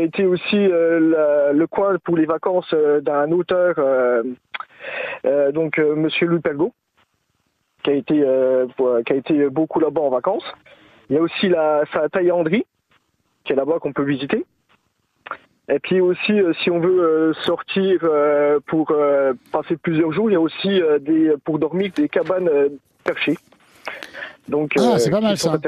a été aussi euh, le coin pour les vacances euh, d'un auteur, euh, donc Monsieur Louis qui a été qui a été beaucoup là-bas en vacances. Il y a aussi la sa taillanderie, qui est là-bas qu'on peut visiter. Et puis aussi, si on veut sortir pour passer plusieurs jours, il y a aussi des pour dormir des cabanes perchées. Donc, ah, c'est pas mal ça.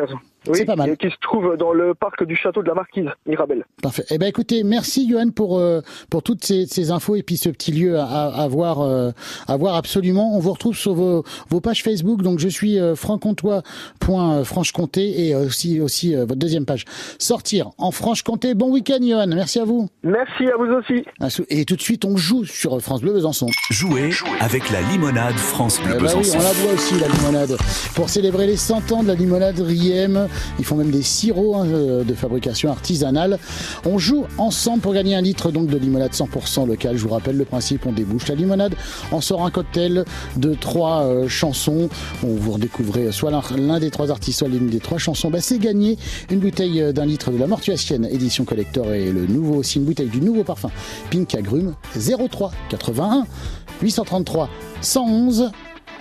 Oui, pas mal. qui se trouve dans le parc du château de la Marquise, Mirabel. Parfait. Eh ben écoutez, merci Johan pour euh, pour toutes ces, ces, infos et puis ce petit lieu à, à voir euh, à voir absolument. On vous retrouve sur vos, vos pages Facebook. Donc je suis euh, franc-comtois.franche-comté et aussi aussi euh, votre deuxième page. Sortir en Franche-Comté. Bon week-end Johan. Merci à vous. Merci à vous aussi. Et tout de suite on joue sur France Bleu Besançon. Jouer avec la limonade France Bleu eh ben Besançon. Oui, on la boit aussi la limonade pour célébrer les 100 ans de la limonade Riem. Ils font même des sirops hein, de fabrication artisanale. On joue ensemble pour gagner un litre donc de limonade 100% locale. Je vous rappelle le principe, on débouche la limonade, on sort un cocktail de trois euh, chansons. On vous redécouvrez soit l'un des trois artistes, soit l'une des trois chansons. Bah, c'est gagné une bouteille euh, d'un litre de la Mortuacienne édition collector et le nouveau aussi une bouteille du nouveau parfum Pink Agrume 03 81 833 111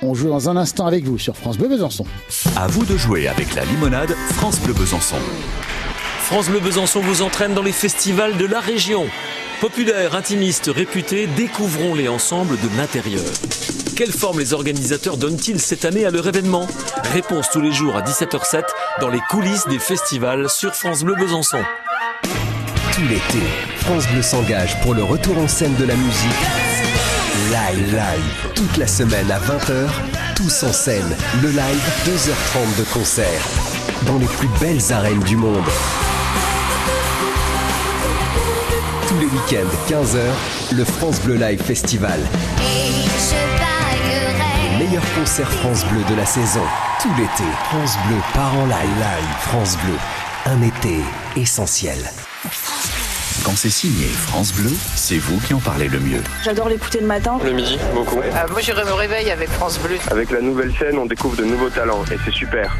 on joue dans un instant avec vous sur France Bleu Besançon. À vous de jouer avec la limonade France Bleu Besançon. France Bleu Besançon vous entraîne dans les festivals de la région. Populaires, intimistes, réputés, découvrons-les ensemble de l'intérieur. Quelle forme les organisateurs donnent-ils cette année à leur événement? Réponse tous les jours à 17h07 dans les coulisses des festivals sur France Bleu Besançon. Tout l'été, France Bleu s'engage pour le retour en scène de la musique Live, live. Toute la semaine à 20h, tous en scène. Le live, 2h30 de concert. Dans les plus belles arènes du monde. Tous les week-ends, 15h, le France Bleu Live Festival. Les meilleurs France Bleu de la saison. Tout l'été, France Bleu part en live. Live, France Bleu. Un été essentiel. Quand c'est signé France Bleu, c'est vous qui en parlez le mieux. J'adore l'écouter le matin. Le midi, beaucoup. Euh, moi, j'irai me réveiller avec France Bleu. Avec la nouvelle scène, on découvre de nouveaux talents et c'est super.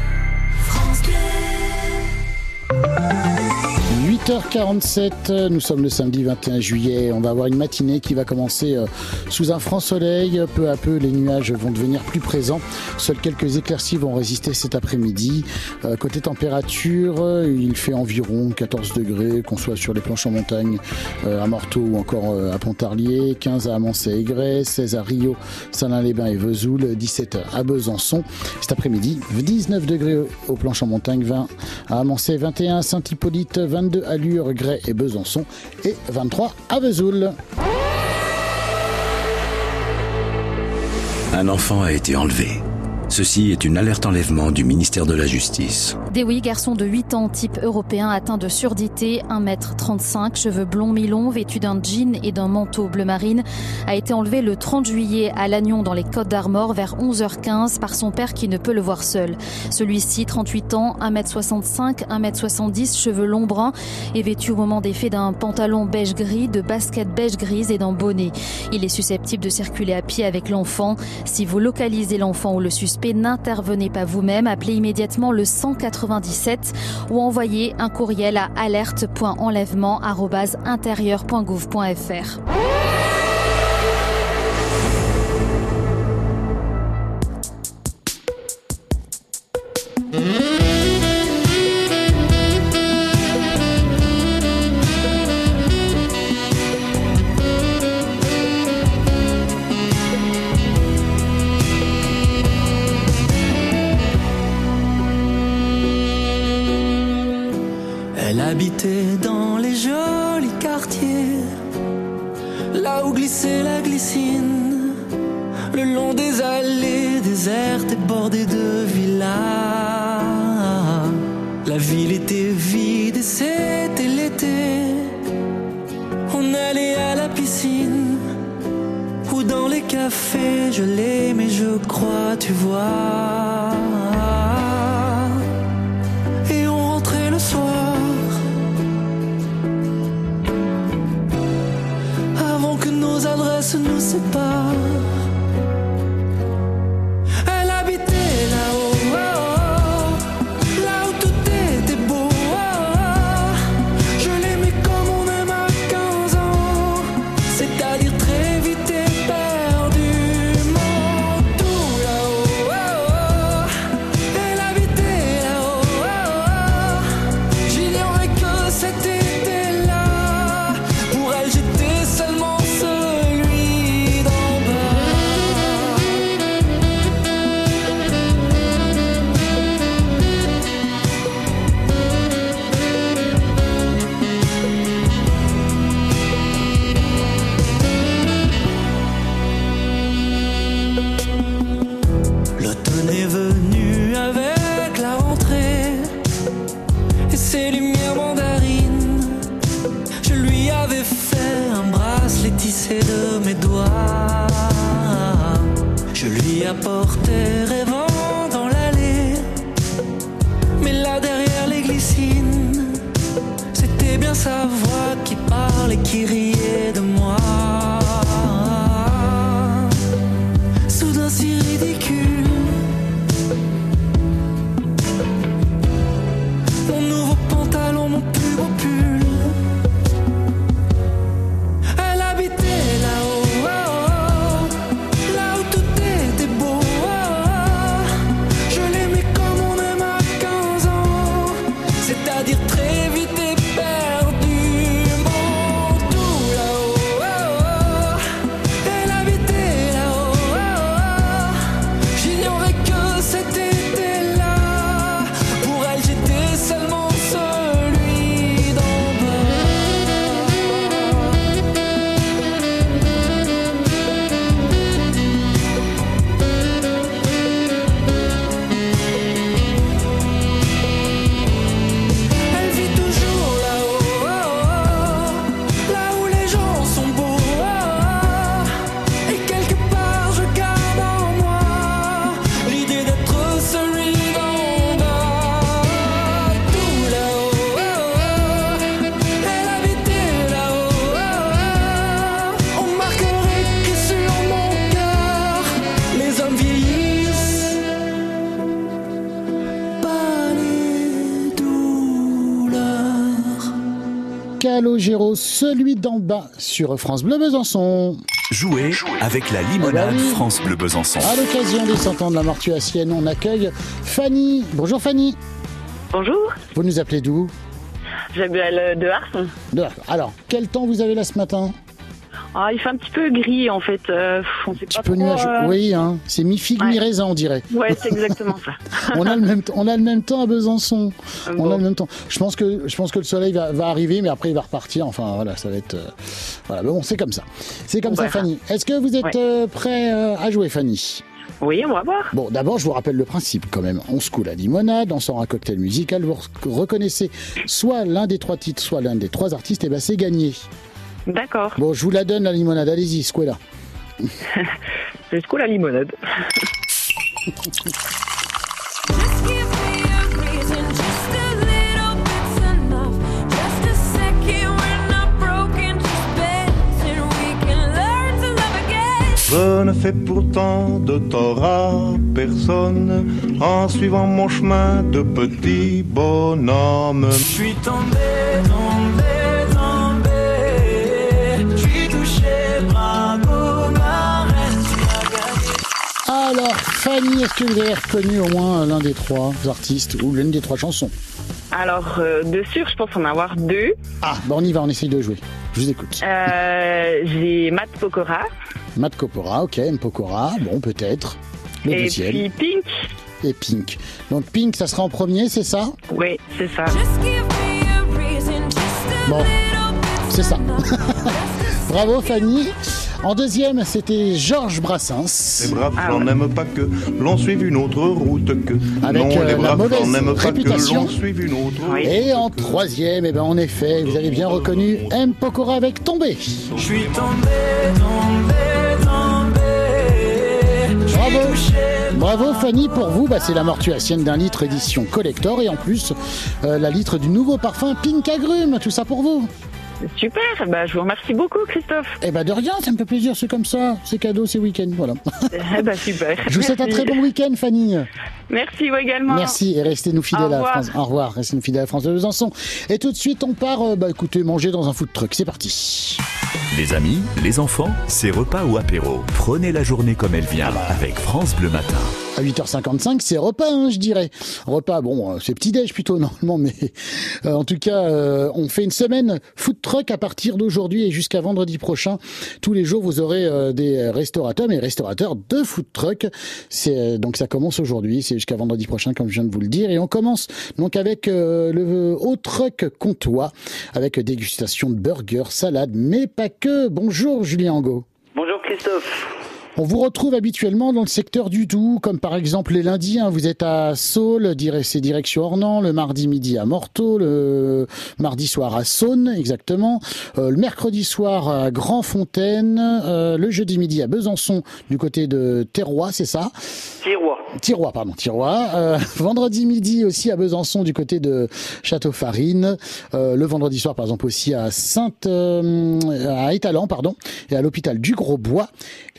8h47, nous sommes le samedi 21 juillet. On va avoir une matinée qui va commencer euh, sous un franc soleil. Peu à peu, les nuages vont devenir plus présents. Seuls quelques éclaircies vont résister cet après-midi. Euh, côté température, il fait environ 14 degrés, qu'on soit sur les planches en montagne euh, à Morteau ou encore à Pontarlier, 15 à Amancé et Grès, 16 à Rio, Salins-les-Bains et Vesoul, 17 à Besançon. Cet après-midi, 19 degrés aux planches en montagne, 20 à Amancé, 21 à Saint-Hippolyte, 22 à Allure, Grès et Besançon et 23 à Vesoul. Un enfant a été enlevé. Ceci est une alerte enlèvement du ministère de la Justice. Dewey, garçon de 8 ans, type européen, atteint de surdité, 1m35, cheveux blonds mi-longs, vêtu d'un jean et d'un manteau bleu marine, a été enlevé le 30 juillet à Lannion dans les Côtes d'Armor vers 11h15 par son père qui ne peut le voir seul. Celui-ci, 38 ans, 1m65, 1m70, cheveux longs bruns, est vêtu au moment des faits d'un pantalon beige gris, de basket beige grise et d'un bonnet. Il est susceptible de circuler à pied avec l'enfant. Si vous localisez l'enfant ou le suspect, n'intervenez pas vous-même, appelez immédiatement le 197 ou envoyez un courriel à alerte.enlèvement.intérieur.gouv.fr. les cafés, je l'aimais, je crois, tu vois. Et on rentrait le soir nos adresses nous séparent. De mes doigts. Je lui apportais rêvant dans l'allée, mais là derrière les glycines, c'était bien sa voix qui parlait, qui riait de moi. Soudain si ridicule. Celui d'en bas sur France Bleu Besançon. Jouer avec la limonade bah oui. France Bleu Besançon. À l'occasion des 100 ans de la mortuacienne, on accueille Fanny. Bonjour Fanny. Bonjour, Vous nous appelez d'où? J'appelle de Harson. De- Alors, quel temps vous avez là ce matin? Ah, il fait un petit peu gris en fait. Euh, on sait Petit pas peu trop, nuageux. euh, Oui, hein, c'est mi-figue, Ouais. mi-raisin, on dirait. Ouais, c'est exactement ça. on, a le même, on a le même temps à Besançon. On Bon. a le même temps. Je pense que, je pense que le soleil va, va arriver, mais après il va repartir. Enfin, voilà, ça va être. euh, voilà, mais bon, c'est comme ça. C'est comme On ça, verra. Fanny. Est-ce que vous êtes Ouais. euh, prêt euh, à jouer, Fanny? Oui, on va voir. Bon, d'abord, je vous rappelle le principe quand même. On se coule la limonade, on sort un cocktail musical. Vous rec- reconnaissez soit l'un des trois titres, soit l'un des trois artistes, et ben c'est gagné. D'accord. Bon, je vous la donne la limonade. Allez-y, secouez là. C'est ce coup la limonade. Je ne fais pourtant de tort à personne en suivant mon chemin de petit bonhomme. Je suis tombé, tombé, tombé. Alors, Fanny, est-ce que vous avez reconnu au moins l'un des trois artistes ou l'une des trois chansons? Alors, euh, de sûr, je pense en avoir deux. Ah, bah on y va, on essaye de jouer. Je vous écoute. Euh, J'ai Matt Pokora Matt Copora, ok, M. Pokora, bon, peut-être. Le et deuxième. puis Pink. Et Pink. Donc Pink, ça sera en premier, c'est ça? Oui, c'est ça. Bon, c'est ça. Bravo Fanny. En deuxième, c'était Georges Brassens. Les braves Ah ouais. n'aiment pas que l'on suive une autre route que. Avec, non, euh, les la braves mauvaise gens n'aiment pas que réputation. l'on suive une autre route. Et en troisième, eh ben, en effet, vous avez bien reconnu M. Pokora avec Tombé. Je suis tombé, tombé, tombé. Bravo. Bravo Fanny, pour vous, bah, c'est la mortuacienne d'un litre édition collector et en plus euh, la litre du nouveau parfum Pink Agrumes, tout ça pour vous. Super. Bah, je vous remercie beaucoup, Christophe. Eh ben de rien, ça me fait plaisir, c'est comme ça, c'est cadeau, c'est week-end, voilà. Eh ben, super. Je vous souhaite un très bon week-end Fanny. Merci, vous également. Merci et restez nous fidèles à. France. Au revoir, restez nous fidèles à la France de Besançon. Et tout de suite, on part, euh, bah écoutez, manger dans un food truck. C'est parti. Les amis, les enfants, c'est repas ou apéro. Prenez la journée comme elle vient avec France Bleu Matin. À 8h55, c'est repas, hein, je dirais. Repas, bon, euh, c'est petit-déj plutôt normalement, mais euh, en tout cas, euh, on fait une semaine food truck à partir d'aujourd'hui et jusqu'à vendredi prochain. Tous les jours, vous aurez des restaurateurs, mais restaurateurs de food truck. C'est donc ça commence aujourd'hui, c'est jusqu'à vendredi prochain, comme je viens de vous le dire, et on commence donc avec le haut truck comtois, avec dégustation de burgers, salades, mais pas que. Bonjour Julien Angot. Bonjour Christophe. On vous retrouve habituellement dans le secteur du Doubs, comme par exemple les lundis, hein, vous êtes à Saul, c'est direction Ornans, le mardi midi à Morteau, le mardi soir à Saône, exactement, euh, le mercredi soir à Grandfontaine, euh, le jeudi midi à Besançon, du côté de Terrois, c'est ça? Tirois. Tirois, pardon, Tirois. Euh, vendredi midi aussi à Besançon, du côté de Château-Farine. le vendredi soir, par exemple, aussi à Sainte, à Étalon, pardon, et à l'hôpital du Gros-Bois.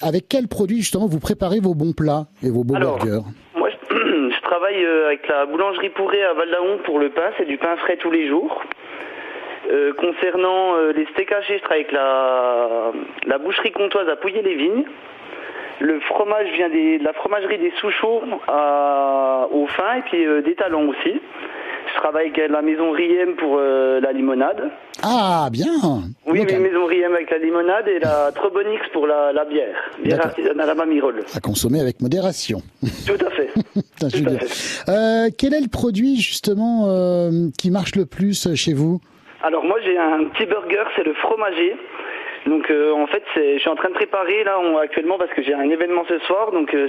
Avec quel produit justement vous préparez vos bons plats et vos beaux burgers? Moi, je, travaille euh, avec la boulangerie Pourré à val pour le pain. C'est du pain frais tous les jours. Euh, concernant euh, les steaks hachés, je travaille avec la, la boucherie comtoise à Pouilly-les-Vignes. Le fromage vient de la fromagerie des Souchaux au fin et puis des talons aussi. Je travaille avec la maison Riem pour euh, la limonade. Ah, bien Oui, la maison Riem avec la limonade et la Trobonix pour la, bière. Bière artisanale à Mamirol. À consommer avec modération. Tout à fait. Euh, quel est le produit, justement, euh, qui marche le plus chez vous? Alors, moi, j'ai un petit burger, c'est le fromager. Donc euh, en fait, je suis en train de préparer là actuellement parce que j'ai un événement ce soir. Donc euh,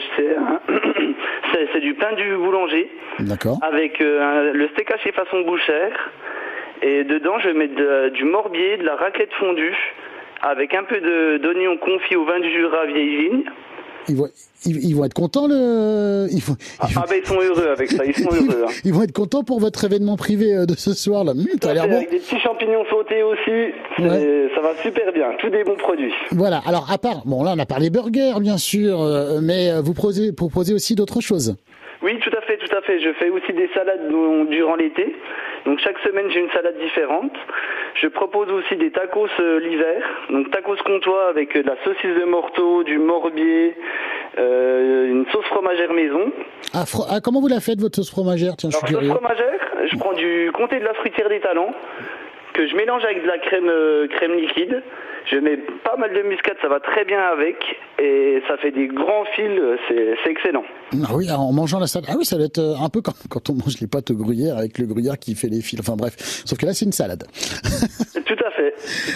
c'est du pain du boulanger. D'accord. Avec euh, le steak haché façon bouchère. Et dedans, je vais mettre du morbier, de la raclette fondue, avec un peu d'oignon confit au vin du Jura vieille vigne ils vont, être contents le. Ils ah, ah ben ils sont heureux avec ça, ils sont heureux. Hein. ils vont être contents pour votre événement privé euh, de ce soir là. Hum, ça a l'air bon. Avec des petits champignons sautés aussi, ça va super bien. Tous des bons produits. Voilà. Alors à part, bon là on a parlé burger bien sûr, euh, mais euh, vous proposez, proposez aussi d'autres choses. Oui, tout à fait, tout à fait. Je fais aussi des salades durant l'été. Donc chaque semaine j'ai une salade différente. Je propose aussi des tacos l'hiver. Donc tacos comtois avec de la saucisse de morteau, du morbier, euh, une sauce fromagère maison. Ah, ah, comment vous la faites votre sauce fromagère? Tiens, je suis sauce fromagère, je prends du comté de la fruitière des talents que je mélange avec de la crème euh, crème liquide. Je mets pas mal de muscade, ça va très bien avec et ça fait des grands fils, c'est excellent. Ah oui, en mangeant la salade. Ah oui, ça va être euh, un peu comme quand on mange les pâtes au gruyère avec le gruyère qui fait les fils. Enfin bref, sauf que là c'est une salade. tout à fait, tout à